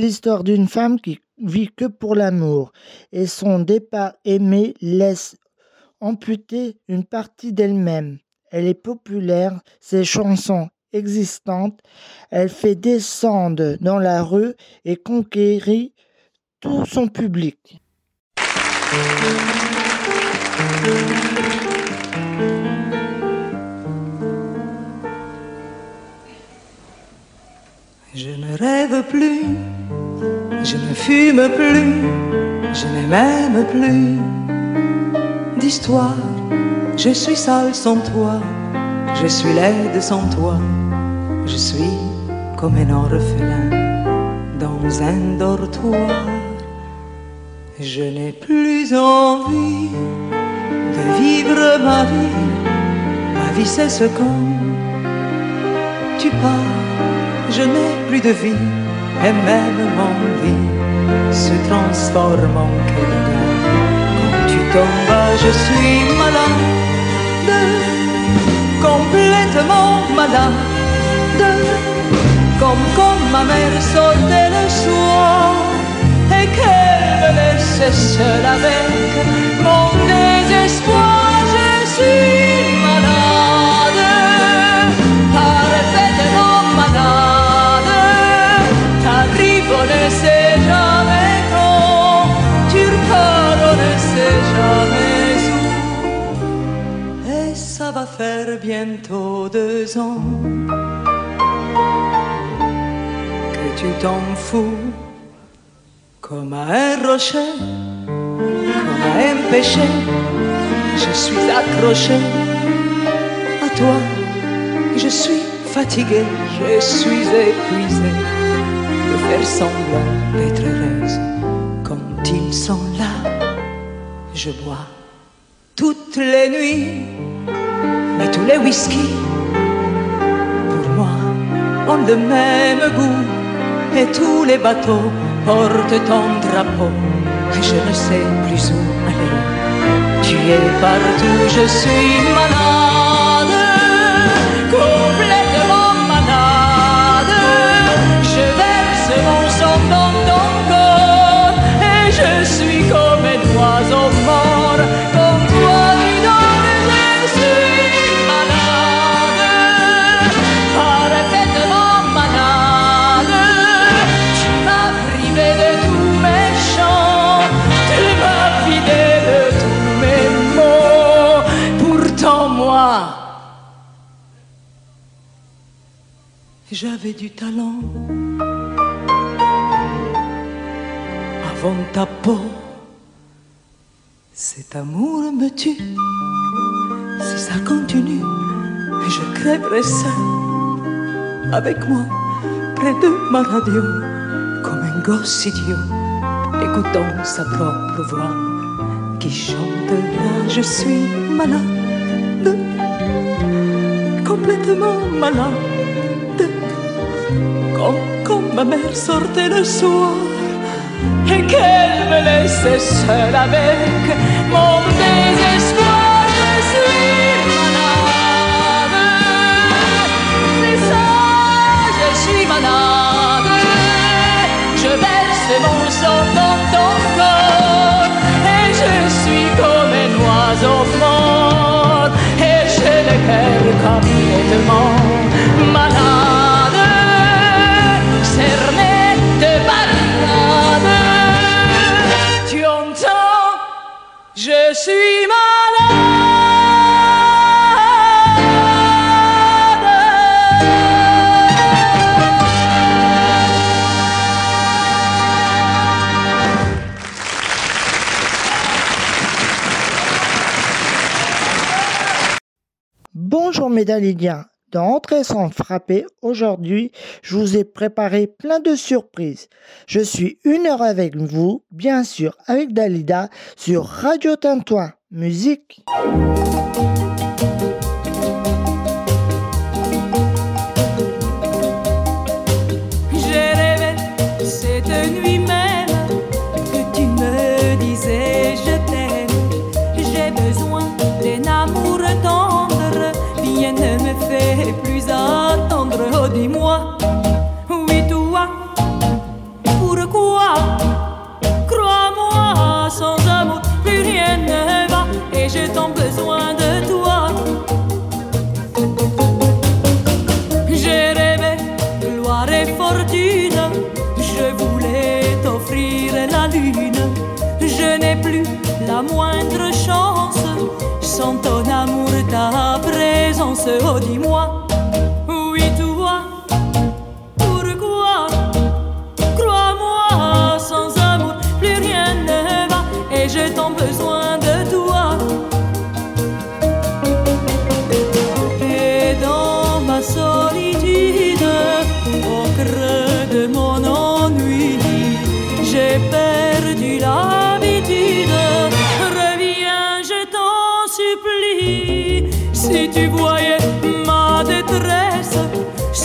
l'histoire d'une femme qui vit que pour l'amour et son départ aimé laisse amputer une partie d'elle-même. Elle est populaire, ses chansons existantes, elle fait descendre dans la rue et conquérit tout son public. Je ne rêve plus, je ne fume plus, je n'ai même plus d'histoire. Je suis sale sans toi, je suis laide sans toi, je suis comme un orphelin dans un dortoir. Je n'ai plus envie de vivre ma vie, ma vie c'est ce quand tu pars je n'ai plus de vie et même mon vie se transforme en quelque Quand tu tombes, je suis malade, complètement malade, comme quand ma mère sortait le soir et qu'elle me laissait seule avec mon désespoir. Je suis ça va faire bientôt deux ans que tu t'en fous comme à un rocher, comme à un péché. Je suis accroché à toi, je suis fatigué, je suis épuisé de faire semblant d'être heureuse quand ils sont là. Je bois toutes les nuits, mais tous les whisky pour moi ont le même goût. Et tous les bateaux portent ton drapeau. Et je ne sais plus où aller. Tu es partout, je suis malade, j'avais du talent. Avant ta peau, cet amour me tue. Si ça continue, je crèverai seul avec moi près de ma radio comme un gosse idiot écoutant sa propre voix qui chante je suis malade complètement malade comme quand ma mère sortait le soir et qu'elle me laissait seule avec mon désespoir Bonjour Médalidiens, dans Entrer sans frapper, aujourd'hui, je vous ai préparé plein de surprises. Je suis une heure avec vous, bien sûr, avec Dalida, sur Radio Tintouin. Musique. J'ai rêvé gloire et fortune, je voulais t'offrir la lune. Je n'ai plus la moindre chance sans ton amour, ta présence, oh dis-moi.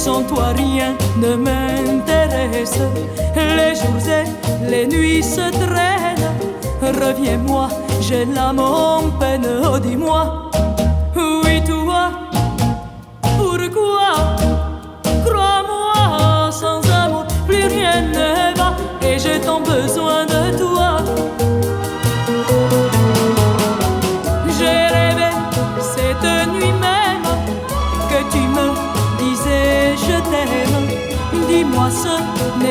Sans toi rien ne m'intéresse. Les jours et les nuits se traînent. Reviens-moi, j'ai l'âme en peine, oh dis-moi,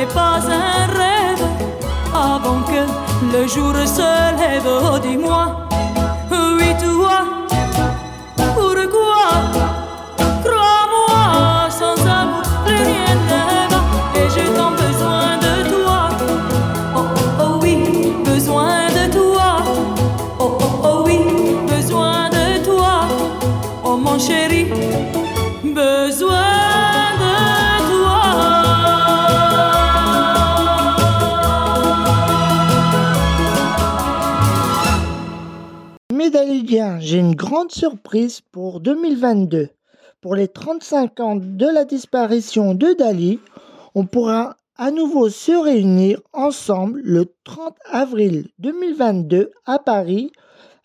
n'est pas un rêve avant que le jour se lève, oh dis-moi, grande surprise pour 2022. Pour les 35 ans de la disparition de Dali, on pourra à nouveau se réunir ensemble le 30 avril 2022 à Paris,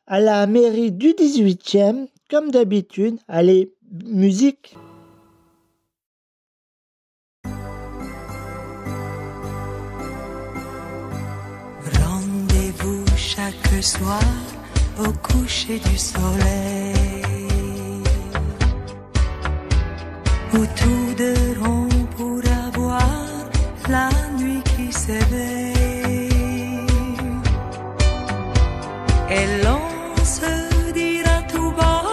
à la mairie du 18e, comme d'habitude. Allez, musique Rendez-vous chaque soir au coucher du soleil, où autour de rond pour avoir la nuit qui s'éveille. Et l'on se dira tout bas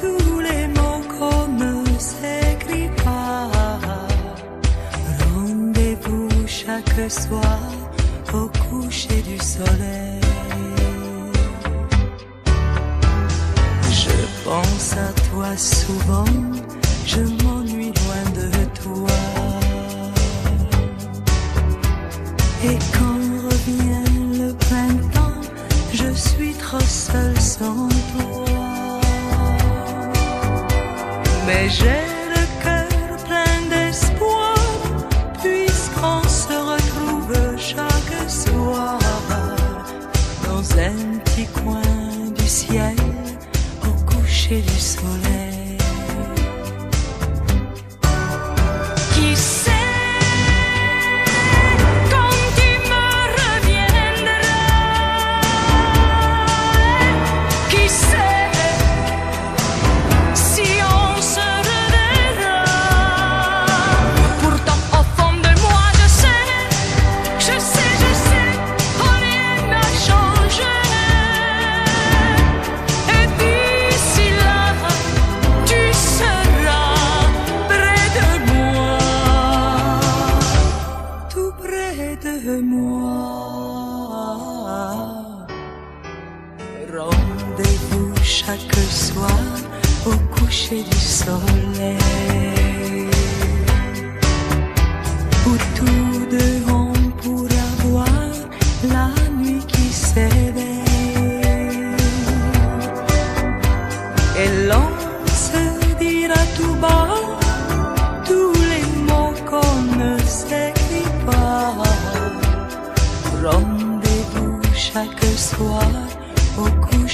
tous les mots qu'on ne s'écrit pas. Rendez-vous chaque soir au coucher du soleil. souvent.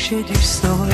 düşe düz doğar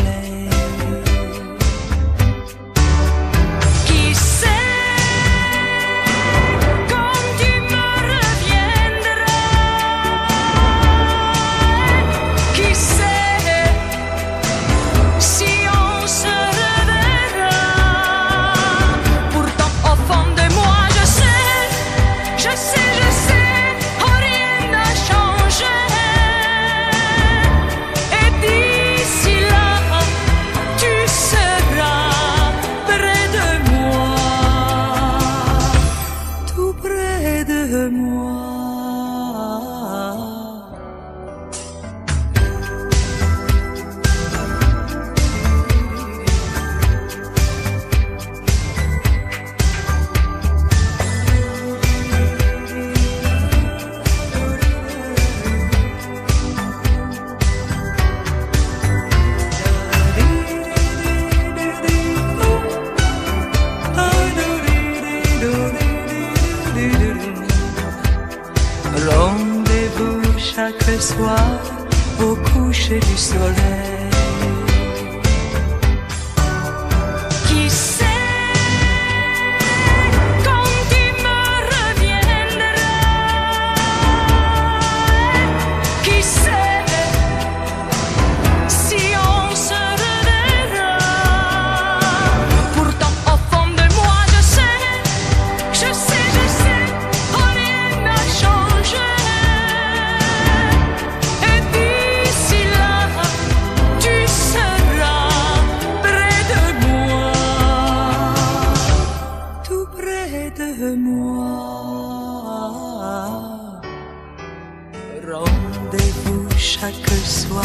rendez-vous chaque soir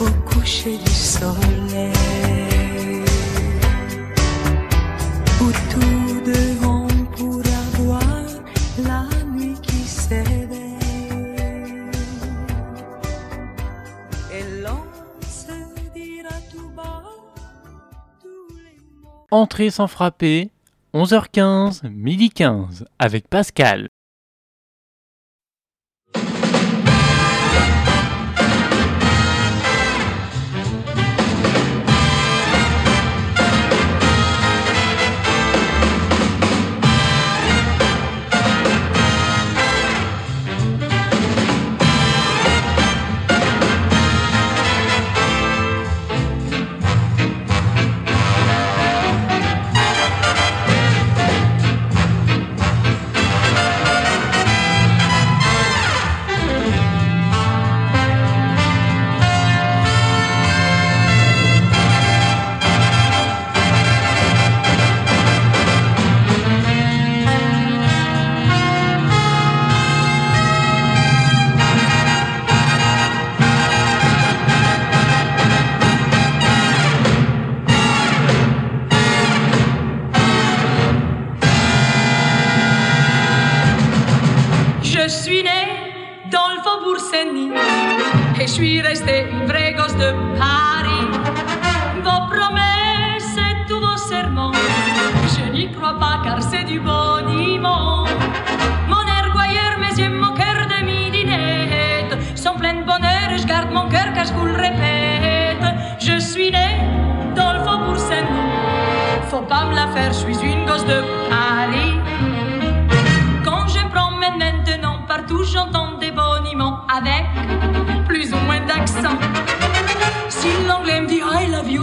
au coucher du soleil. Où tous deux on pourra voir la nuit qui s'éveille. Et l'on se dira tout bas tous les mots. Entrée sans frapper, 11h15, midi 15, avec Pascal.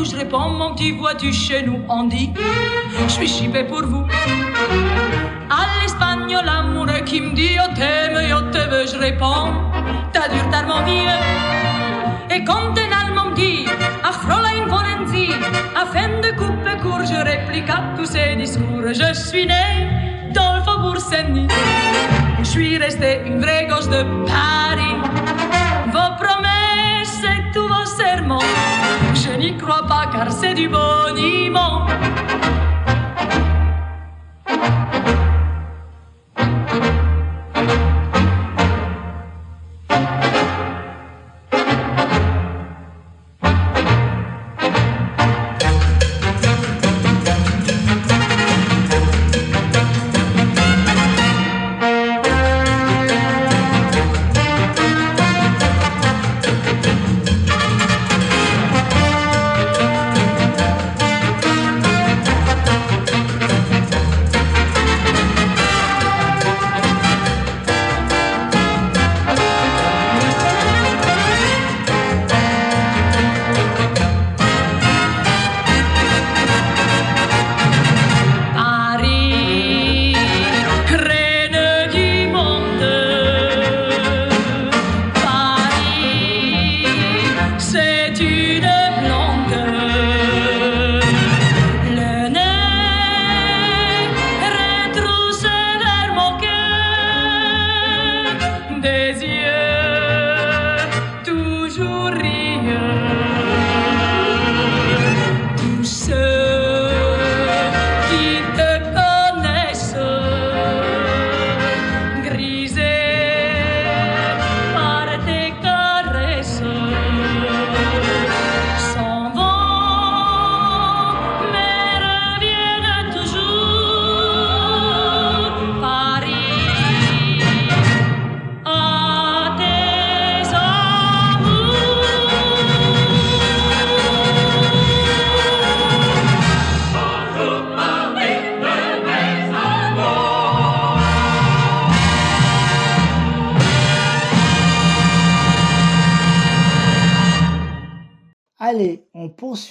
Je réponds mon petit vois-tu chez nous, on dit je suis chipé pour vous. À l'espagnol, l'amoureux qui me dit yo t'aime, yo te veux, je réponds t'as dur tard mon vieux. Et quand un allemand me dit ach Fräulein wollen Sie, afin de couper court, je réplique à tous ces discours. Je suis né dans le faubourg Saint-Denis. Je suis restée une vraie gosse de Paris. N'y crois pas car c'est du boniment.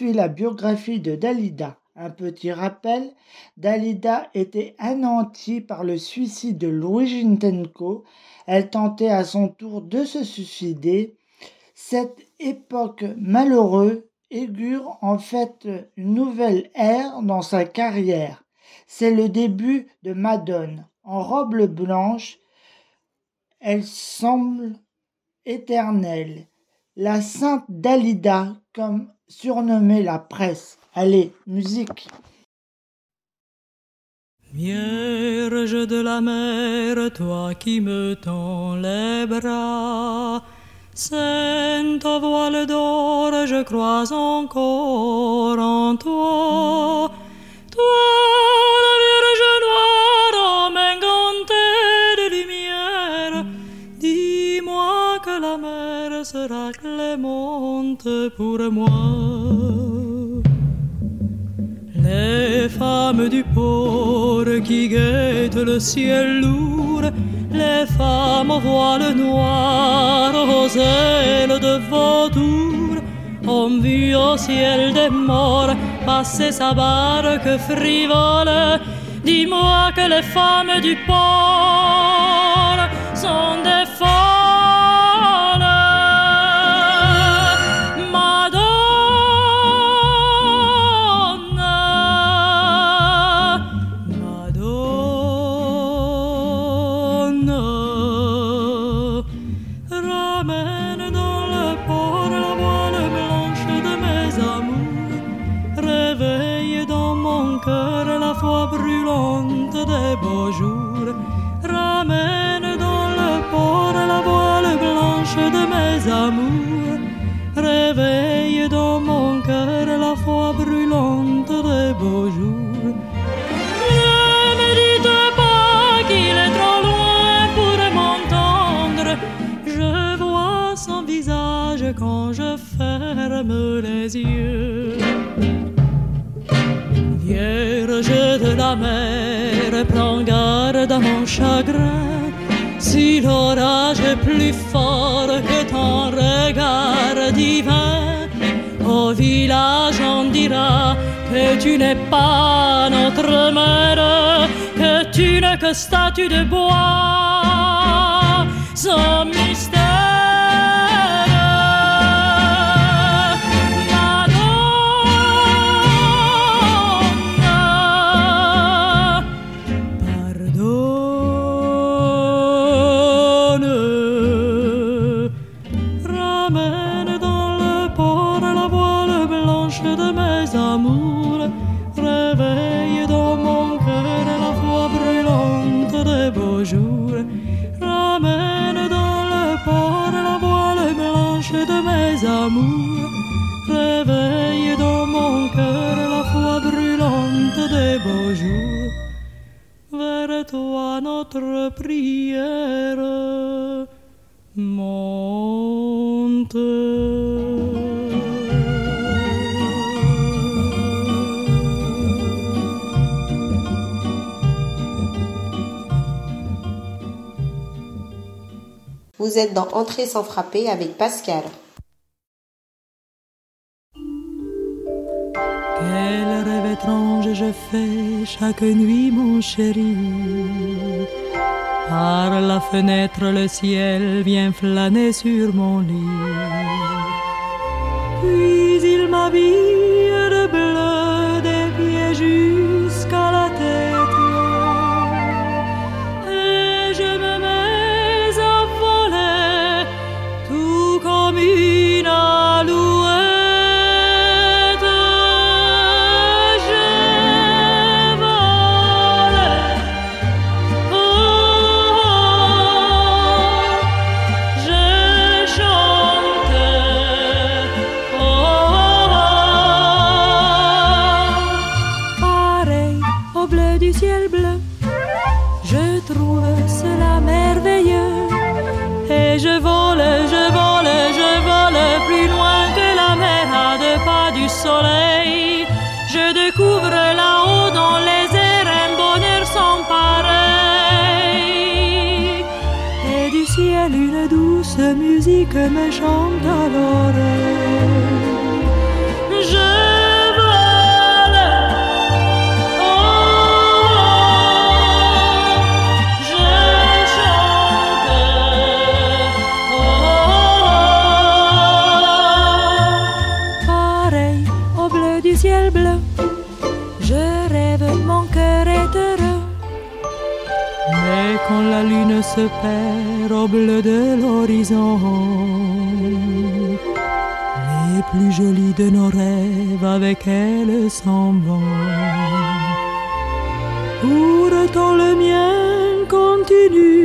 La biographie de Dalida. Un petit rappel, Dalida était anéantie par le suicide de Louis. Elle tentait à son tour de se suicider. Cette époque malheureuse augure en fait une nouvelle ère dans sa carrière. C'est le début de Madone. En robe blanche, elle semble éternelle. La sainte Dalida, comme surnommée la presse. Allez, musique. Vierge de la mer, toi qui me tends les bras, Sainte voile d'or, je crois encore en toi. Toi, sera clémente pour moi. Les femmes du port qui guettent le ciel lourd, les femmes au voile noir, aux ailes de vautour, ont vu au ciel des morts passer sa barque frivole. Dis-moi que les femmes du port sont des folles. Statue de bois, Vous êtes dans Entrée sans frapper avec Pascal. Quel rêve étrange je fais chaque nuit, mon chéri. Par la fenêtre, le ciel vient flâner sur mon lit. Puis il m'habille musique me chante à l'oreille. Je. Oh. Oh, pareil au bleu du ciel bleu. Je rêve, mon cœur est heureux. Mais quand la lune se perd de l'horizon, les plus jolis de nos rêves avec elle s'en vont. Pourtant le mien continue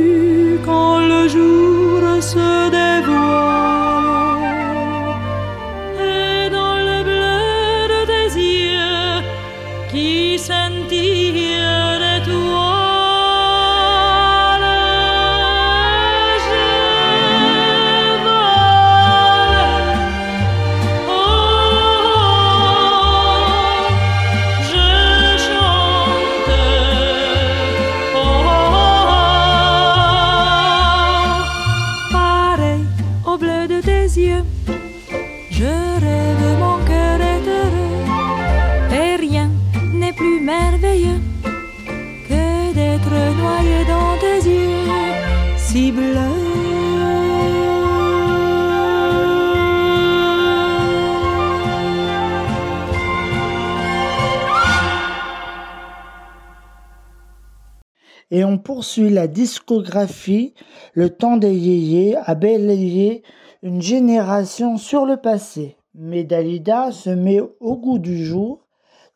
On poursuit la discographie Le temps des yéyés a balayé une génération sur le passé. Mais Dalida se met au goût du jour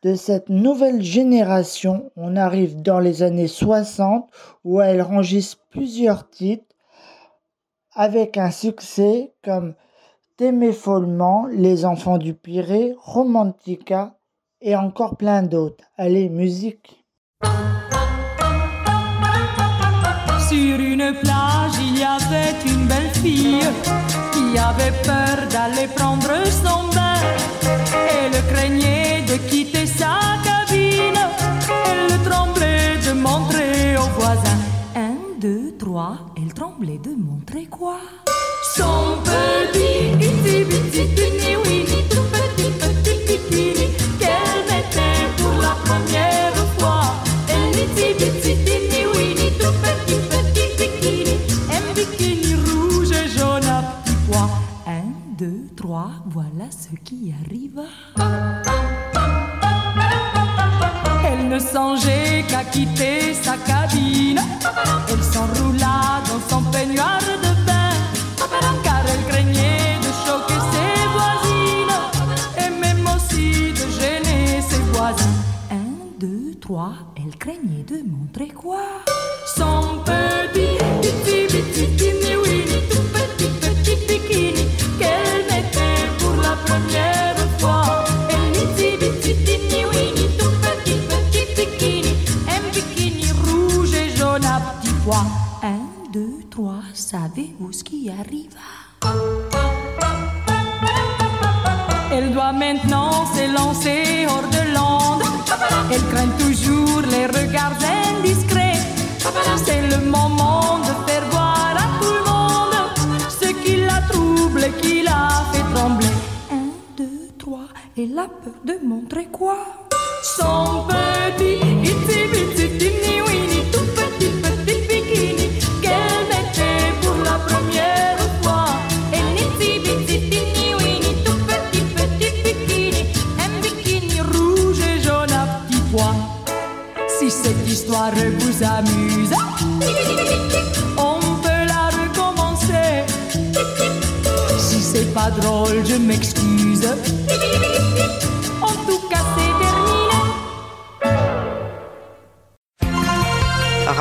de cette nouvelle génération. On arrive dans les années 60 où elle enregistre plusieurs titres avec un succès comme T'aimer follement, Les enfants du Pirée, Romantica et encore plein d'autres. Allez, musique. Sur une plage, il y avait une belle fille qui avait peur d'aller prendre son bain. Elle craignait de quitter sa cabine. Elle tremblait de montrer aux voisins. Un, deux, trois, elle tremblait de montrer quoi? Son petit, oui, voilà ce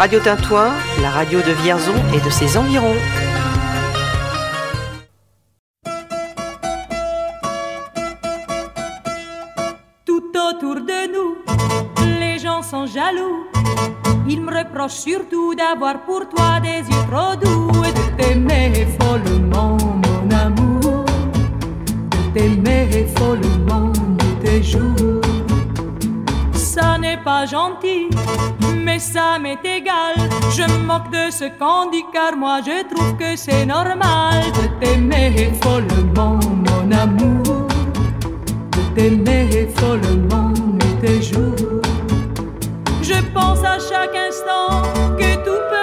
Radio Tintouin, la radio de Vierzon et de ses environs. Tout autour de nous, les gens sont jaloux. Ils me reprochent surtout d'avoir pour toi des yeux trop doux et de t'aimer follement, mon amour. De t'aimer follement de tes jours. Ça n'est pas gentil, mais ça m'est égal. Je me moque de ce qu'on dit car moi je trouve que c'est normal de t'aimer follement, mon amour de t'aimer follement de tes jours. Je pense à chaque instant que tout peut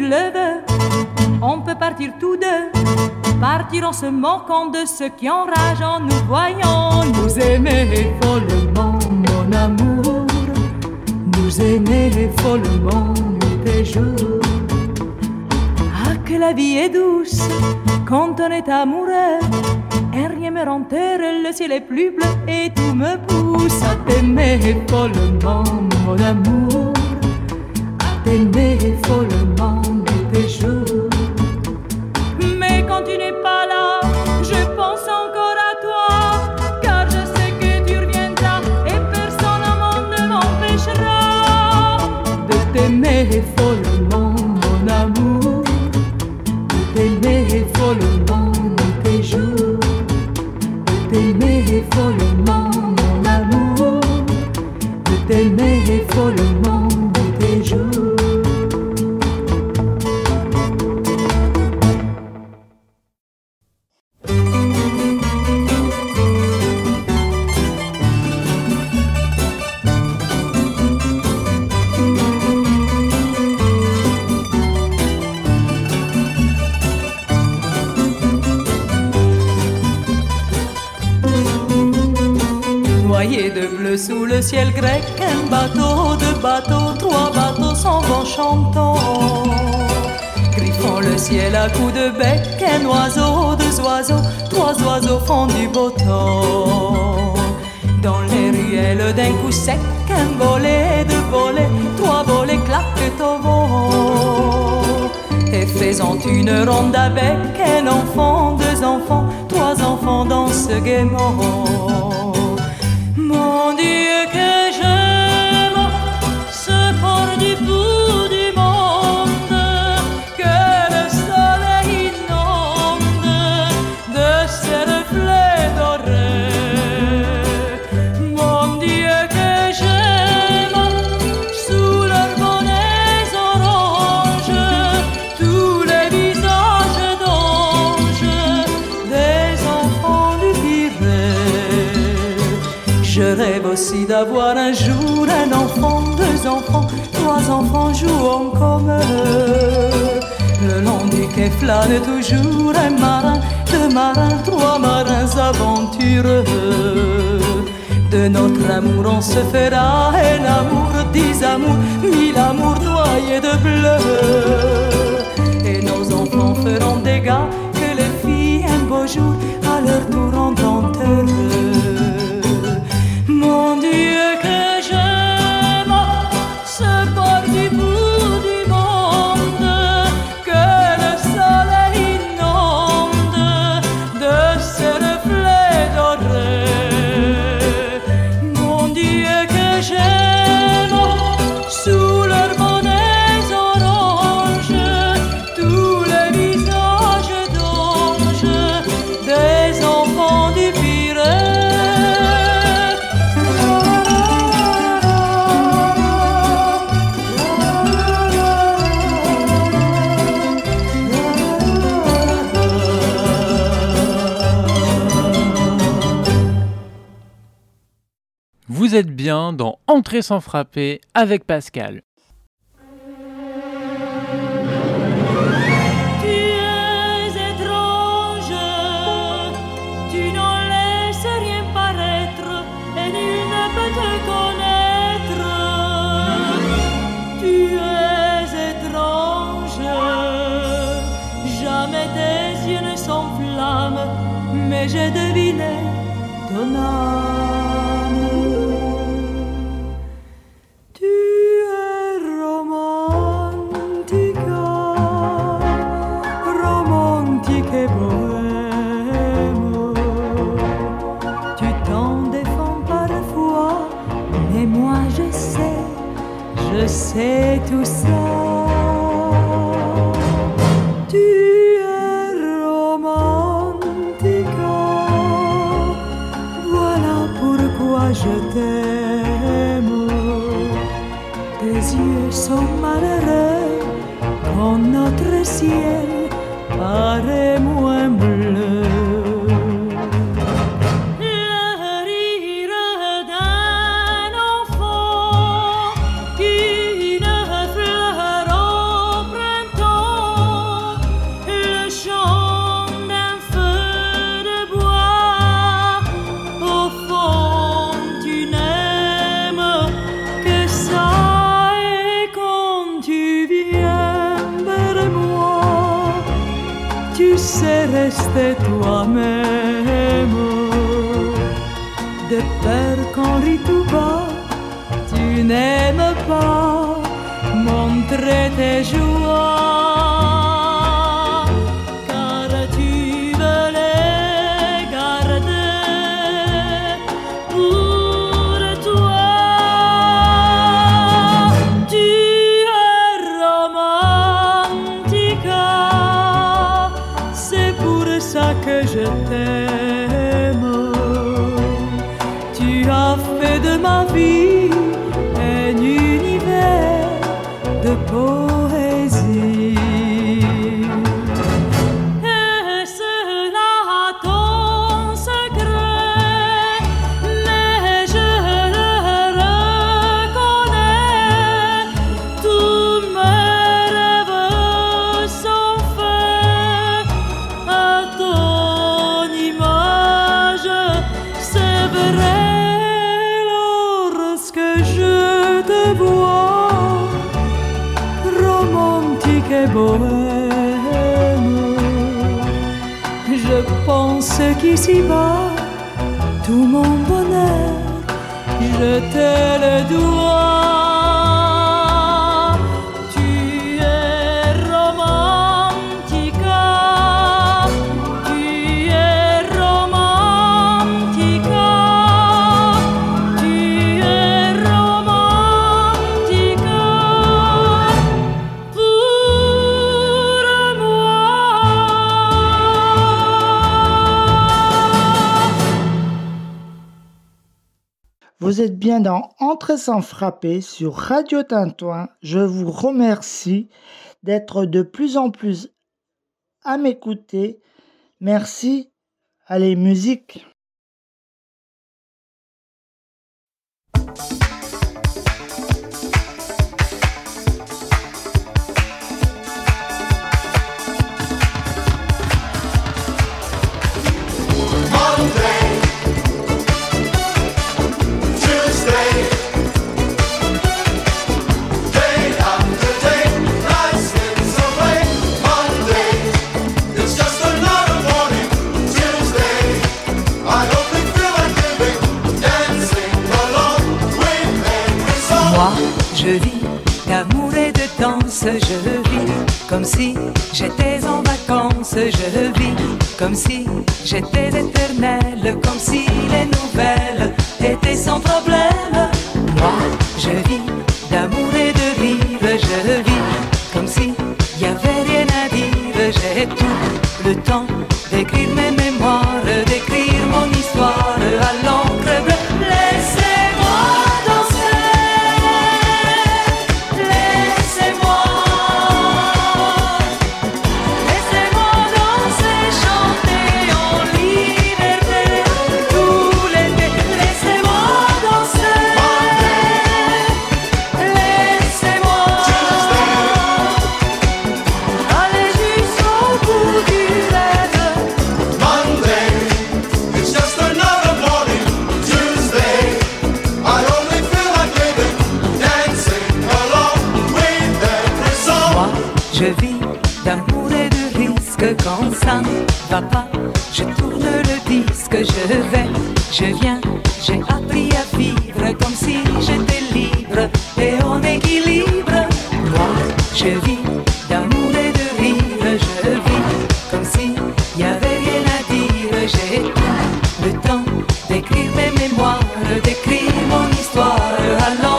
le veux, on peut partir tous deux. Partir en se moquant de ceux qui enragent en nous voyant nous aimer follement, mon amour. Nous aimer follement de tes jours. Ah, que la vie est douce quand on est amoureux. Et rien me rend heureux, le ciel est plus bleu et tout me pousse à t'aimer follement, mon amour. T'aimer follement de tes jours. Mais quand tu n'es pas là, je pense encore à toi. Car je sais que tu reviendras et personne au monde ne m'empêchera de t'aimer follement, mon amour. De t'aimer follement de tes jours. De t'aimer follement, mon amour. De t'aimer follement sous le ciel grec, un bateau, deux bateaux, trois bateaux s'en vont chantant. Griffon Font le ciel à coups de bec, un oiseau, deux oiseaux, trois oiseaux font du beau temps. Dans les ruelles d'un coup sec, un volet, deux volets, trois volets claquent au vent. Et faisant une ronde avec un enfant, deux enfants, trois enfants dansent gaiement. Enfants jouant comme eux. Le long du quai flâne toujours un marin, deux marins, trois marins aventureux. De notre amour on se fera un amour, dix amours, mille amours noyés de bleu. Dans Entrée sans frapper avec Pascal. Tu es sais tout ça. Tu es romantica, voilà pourquoi je t'aime. Tes yeux sont malheureux quand notre ciel paraît moins bleu. Toi-même. De peur qu'on rit tout bas, tu n'aimes pas montrer tes joies, qu'ici-bas, tout mon bonheur, je te le dois. Bien dans Entre sans frapper sur Radio Tintouin. Je vous remercie d'être de plus en plus à m'écouter. Merci. Allez, musique. Danse, je vis comme si j'étais en vacances, je vis comme si j'étais éternelle, comme si les nouvelles étaient sans problème. Moi, je vis d'amour et de rire, je vis comme si y avait rien à dire, j'ai tout le temps d'écrire mon histoire à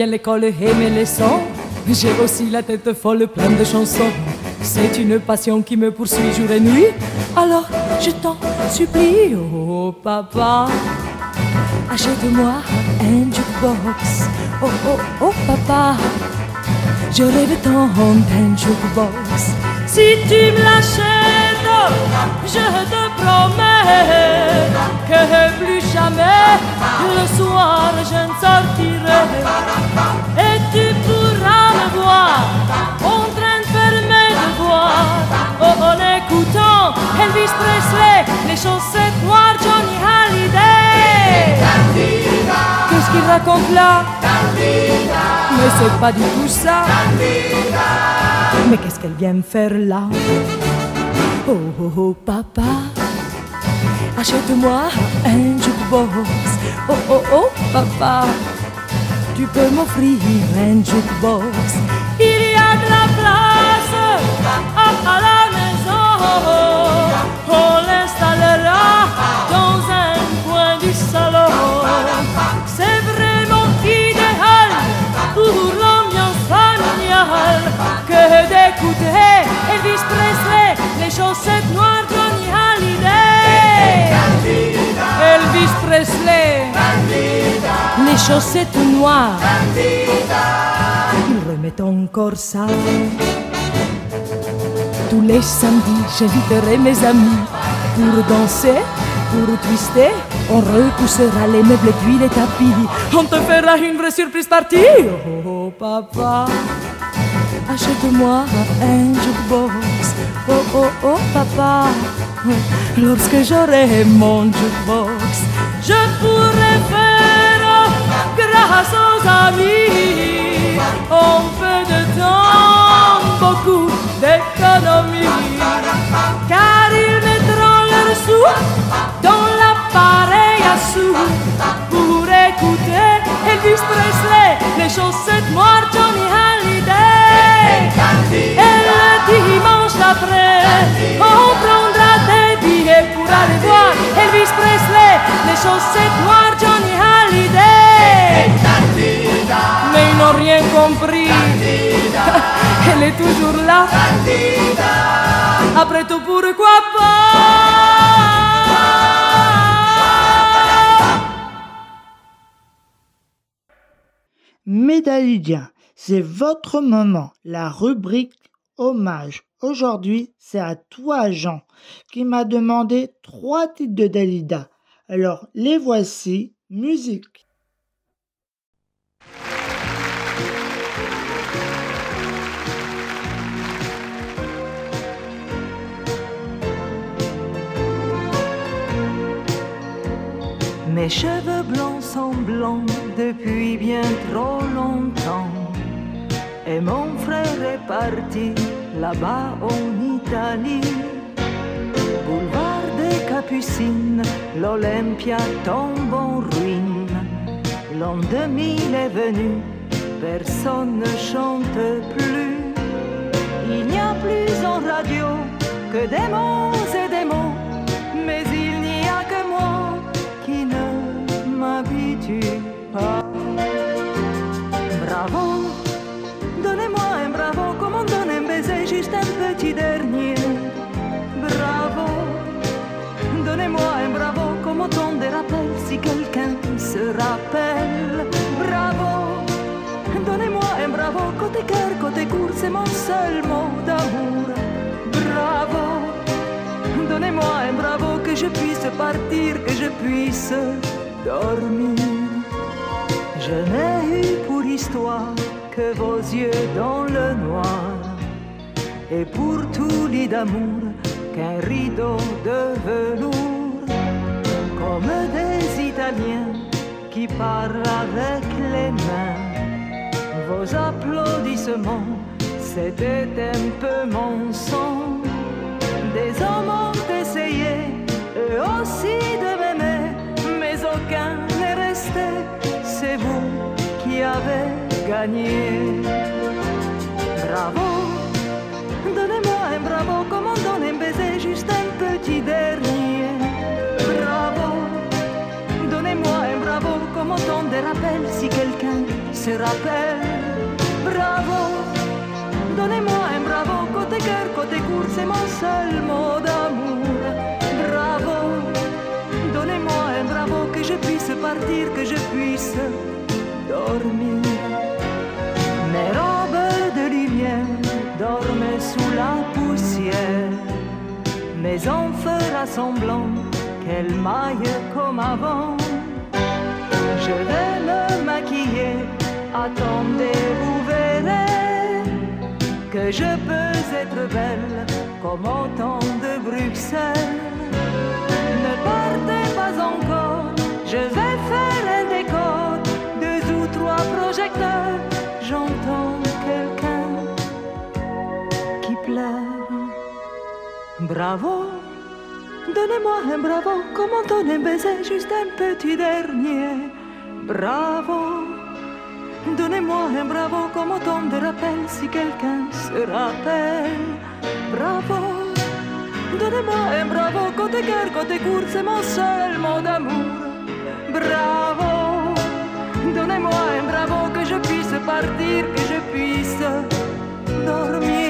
bien l'école et mes leçons, j'ai aussi la tête folle pleine de chansons. C'est une passion qui me poursuit jour et nuit. Alors je t'en supplie, oh papa, achète-moi un jukebox. Oh oh oh papa, je rêve tant d'un jukebox. Si tu me l'achètes, je te promets que plus jamais le soir je ne sortirai. Et tu pourras me voir en train de faire mes devoirs oh, en écoutant Elvis Presley, les chaussettes noires, Johnny Hallyday. Qu'est-ce qu'il raconte là? Mais c'est pas du tout ça. Mais qu'est-ce qu'elle vient me faire là? Oh oh oh papa, achète-moi un jukebox. Oh oh oh papa, tu peux m'offrir un jukebox. Il y a de la place à, la maison. On l'installera dans un que d'écouter Elvis Presley, les chaussettes noires, Johnny Hallyday. Elvis Presley, les chaussettes noires. Il remet encore ça. Tous les samedis, j'inviterai mes amis pour danser, pour twister. On repoussera les meubles puis les tapis. On te fera une vraie surprise partie. Oh, oh, papa, achète-moi un jukebox. Oh, oh, oh, papa, lorsque j'aurai mon jukebox, je pourrai faire grâce aux amis. En peu de temps, beaucoup d'économies. Car ils mettront leurs sous dans l'appareil à sous pour écouter Elvis Presley, les chaussettes noires, chaussettes noires, Johnny Hallyday. Mais ils n'ont rien compris. Elle est toujours là. Après tout, pourquoi pas Médalidien, c'est votre moment, la rubrique hommage. Aujourd'hui, c'est à toi, Jean, qui m'a demandé trois titres de Dalida. Alors, les voici, musique. Mes cheveux blancs sont blancs depuis bien trop longtemps. Et mon frère est parti là-bas en Italie. L'Olympia tombe en ruine. L'an 2000 est venu, personne ne chante plus. Il n'y a plus en radio que des mots et des mots, mais il n'y a que moi qui ne m'habitue pas. Bravo, donnez-moi un bravo, comme on donne un baiser, juste un petit dernier. Donnez-moi un bravo, comme autant de rappels, si quelqu'un se rappelle. Bravo, donnez-moi un bravo, côté cœur, côté court, c'est mon seul mot d'amour. Bravo. Donnez-moi un bravo que je puisse partir, que je puisse dormir. Je n'ai eu pour histoire que vos yeux dans le noir. Et pour tout lit d'amour qu'un rideau de velours. Des Italiens qui parlent avec les mains. Vos applaudissements, c'était un peu mon sang. Des hommes ont essayé, eux aussi de m'aimer, mais aucun n'est resté. C'est vous qui avez gagné. se rappelle. Bravo, donnez-moi un bravo, côté cœur, côté court, c'est mon seul mot d'amour. Bravo, donnez-moi un bravo, que je puisse partir, que je puisse dormir. Mes robes de lumière dorment sous la poussière, mais on fera semblant qu'elles maillent comme avant. Je vais me Attendez, vous verrez que je peux être belle comme au temps de Bruxelles. Ne partez pas encore, je vais faire un décor, deux ou trois projecteurs. J'entends quelqu'un qui pleure. Bravo, donnez-moi un bravo, comment on un baiser, juste un petit dernier. Bravo. Donnez-moi un bravo comme autant de rappels si quelqu'un se rappelle. Bravo. Donnez-moi un bravo côté guerre, côté court, c'est mon seul mot d'amour. Bravo. Donnez-moi un bravo que je puisse partir, que je puisse dormir.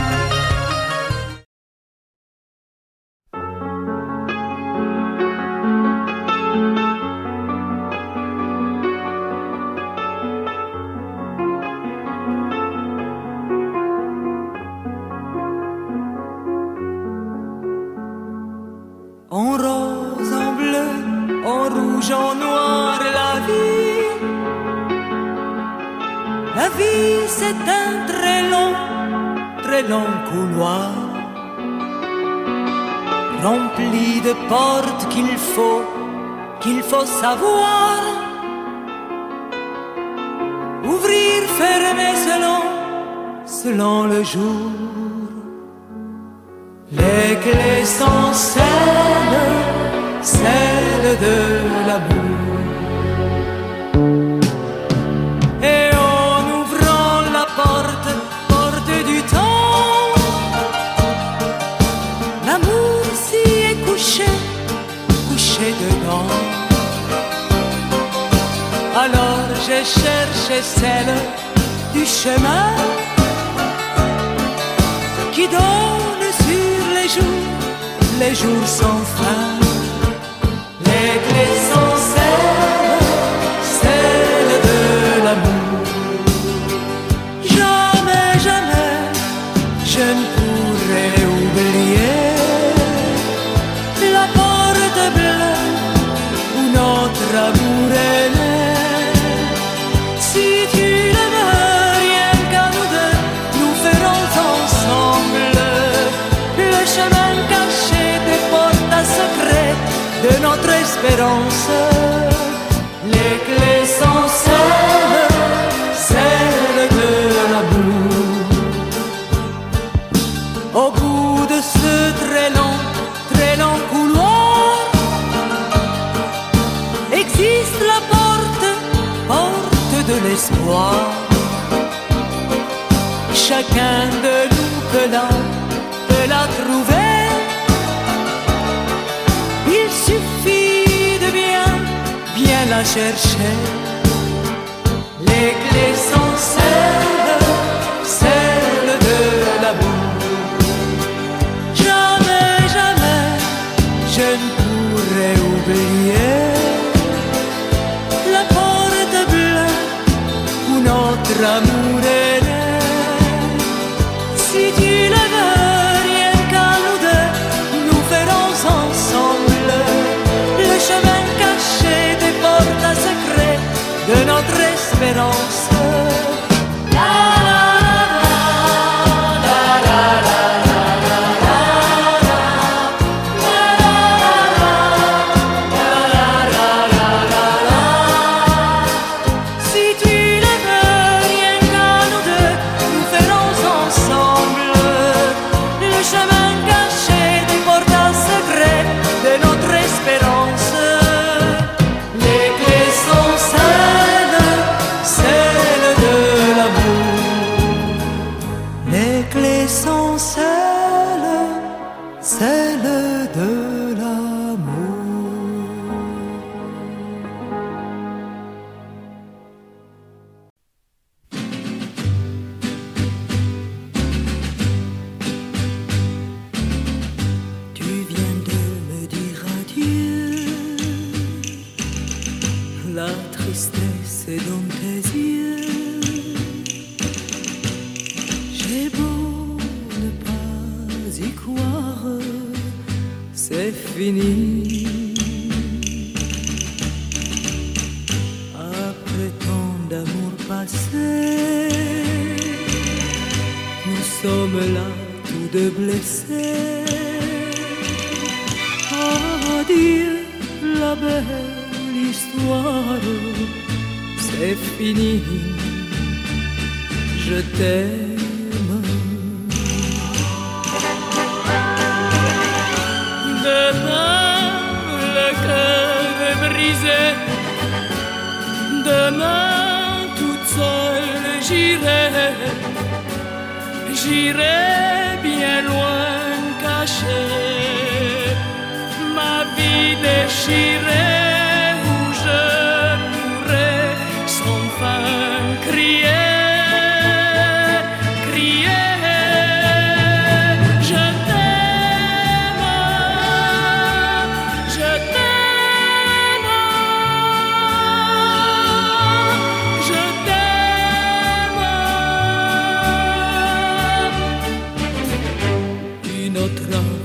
sabor. les jours sans fin. chercher old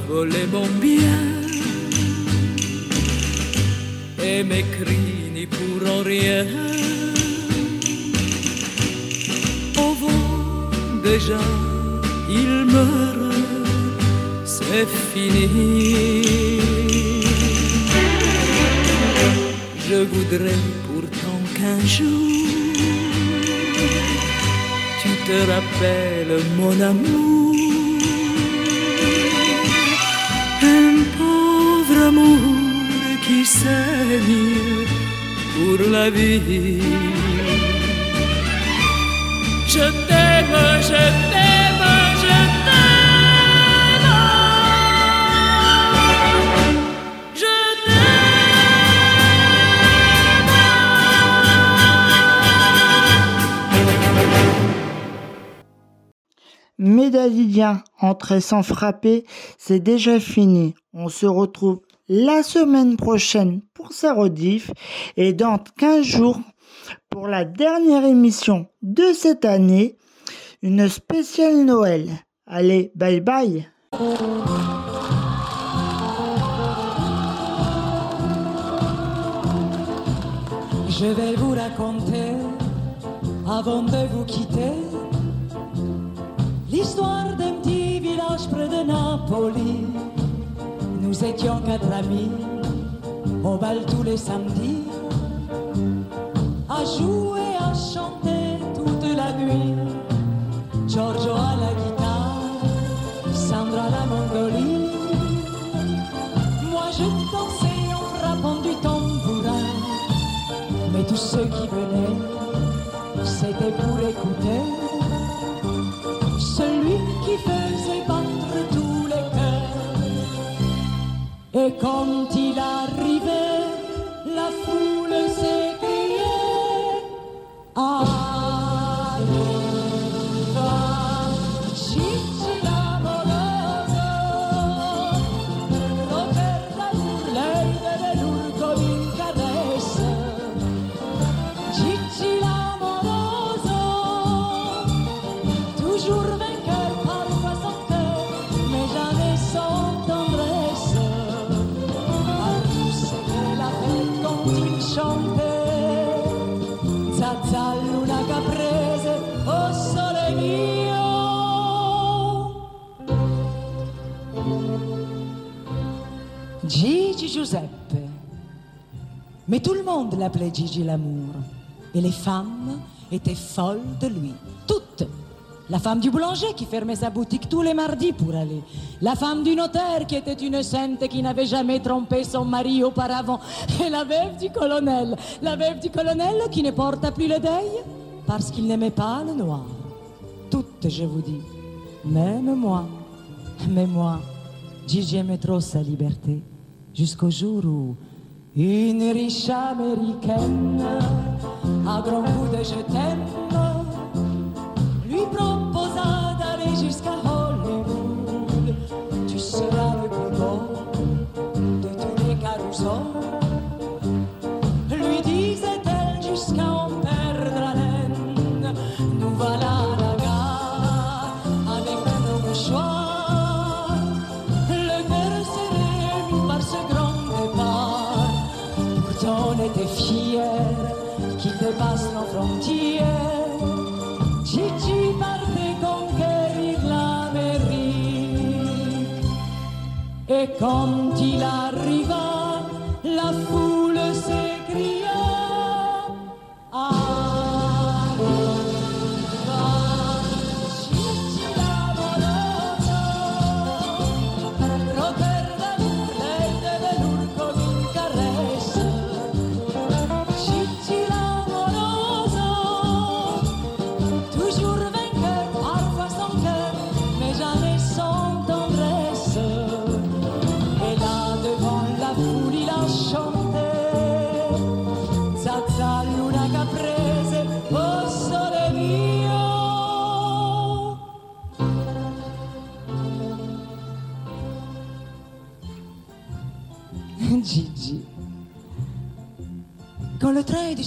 Volé mon bien et mes cris n'y pourront rien. Au vent déjà, il meurt, c'est fini. Je voudrais pourtant qu'un jour tu te rappelles mon amour. Pour la vie. Je t'aime, je t'aime, je t'aime. Je Médaillien entré sans frapper, c'est déjà fini. On se retrouve la semaine prochaine pour sa et dans 15 jours pour la dernière émission de cette année, une spéciale Noël. Allez, bye bye. Je vais vous raconter, avant de vous quitter, l'histoire d'un petit village près de Napoli. Nous étions quatre amis, au bal tous les samedis, à jouer, à chanter toute la nuit. Giorgio à la guitare, Sandra à la mandoline. Moi je dansais en frappant du tambourin. Mais tous ceux qui venaient, c'était pour écouter celui qui faisait Et quand il arrivait, la foule Giuseppe. Mais tout le monde l'appelait Gigi l'amour. Et les femmes étaient folles de lui. Toutes. La femme du boulanger qui fermait sa boutique tous les mardis pour aller. La femme du notaire qui était une sainte qui n'avait jamais trompé son mari auparavant. Et la veuve du colonel. La veuve du colonel qui ne porta plus le deuil parce qu'il n'aimait pas le noir. Toutes, je vous dis. Même moi. Mais moi, Gigi aimait trop sa liberté, jusqu'au jour où une riche américaine, à grands coups de je t'aime, lui proposa Et quand il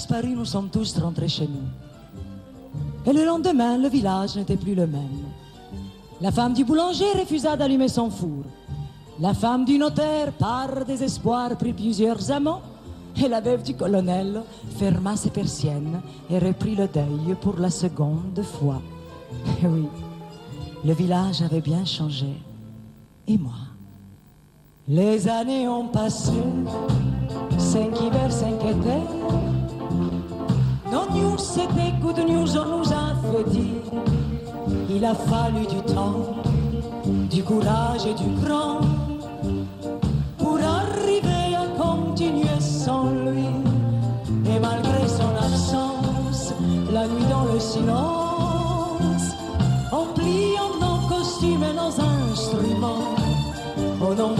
disparu, nous sommes tous rentrés chez nous. Et le lendemain, le village n'était plus le même. La femme du boulanger refusa d'allumer son four. La femme du notaire, par désespoir, prit plusieurs amants. Et la veuve du colonel ferma ses persiennes et reprit le deuil pour la seconde fois. Eh oui, le village avait bien changé. Et moi? Les années ont passé, cinq hivers, cinq étés. Non news, c'était good news, on nous a fait dire. Il a fallu du temps, du courage et du cran pour arriver à continuer sans lui. Et malgré son absence, la nuit dans le silence, en pliant nos costumes et nos instruments, au nom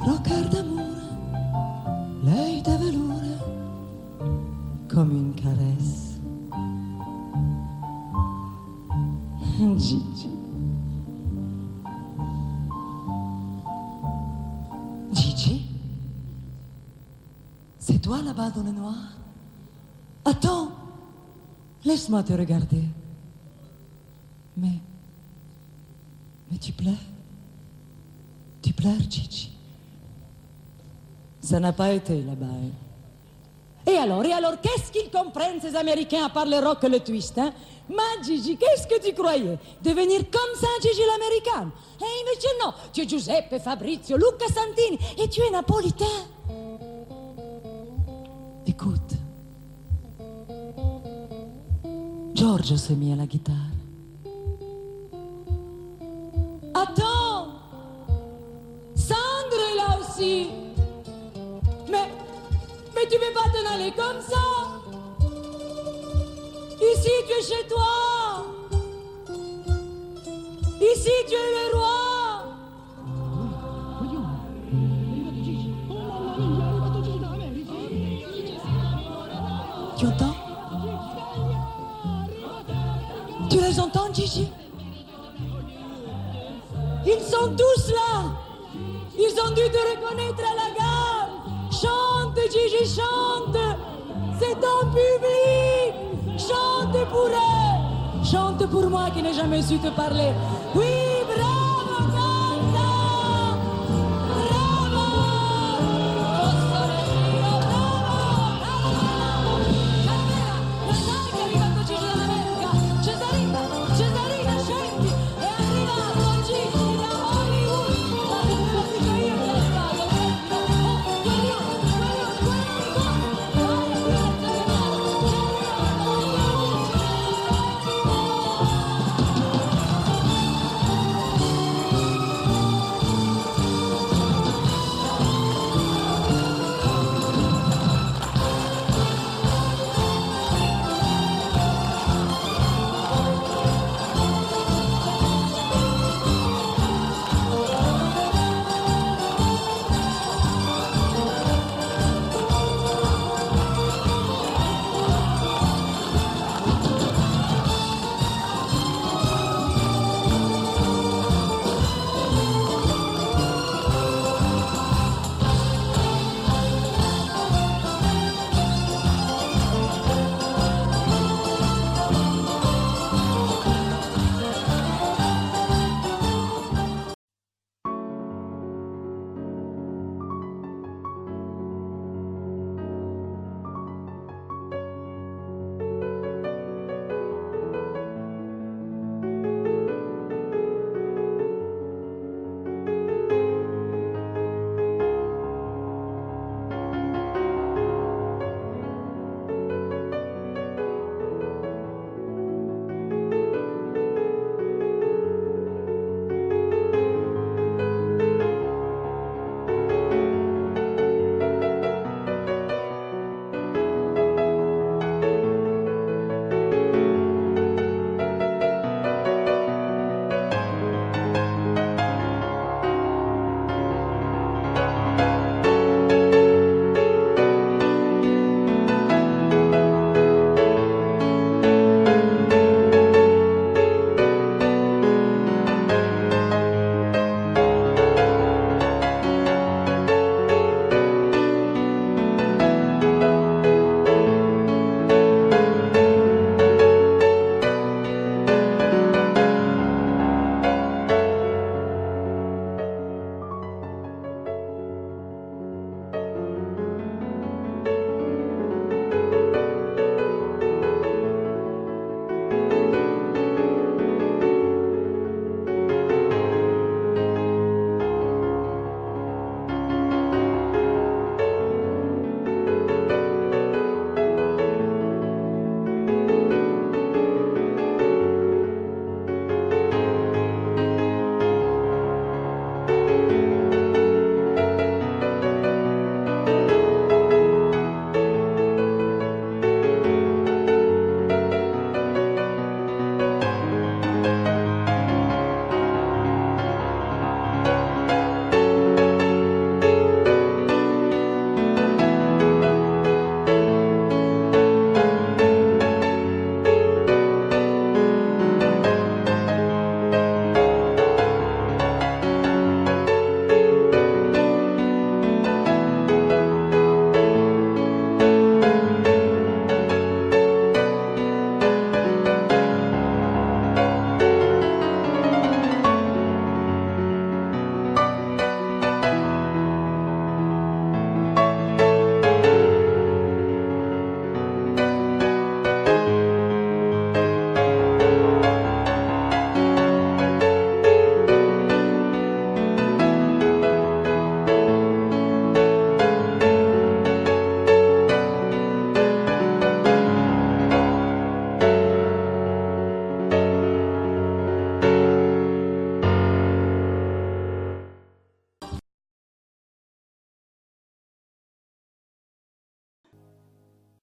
Gros cœur d'amour, l'œil de velours, comme une caresse. Gigi. Gigi C'est toi là-bas dans le noir Attends Laisse-moi te regarder. Mais... Mais tu pleures Tu pleures, Gigi Ça n'a pas été là-bas. hein. Et alors, et alors, qu'est-ce qu'ils comprennent ces Américains à part le rock et le twist, hein? Gigi, qu'est-ce que tu croyais? Devenir comme ça, Gigi l'américaine Eh invece non, tu es Giuseppe, Fabrizio, Luca Santini et tu es napolitain. Écoute, Giorgio s'est mis à la guitare. Attends Sandro est là aussi tu peux pas t'en aller comme ça. Ici, tu es chez toi. Ici, tu es le roi. Tu entends? Tu les entends, Gigi? Ils sont tous là. Ils ont dû te reconnaître à la gare Chante, Gigi, chante C'est ton public. Chante pour eux. Chante pour moi qui n'ai jamais su te parler. Oui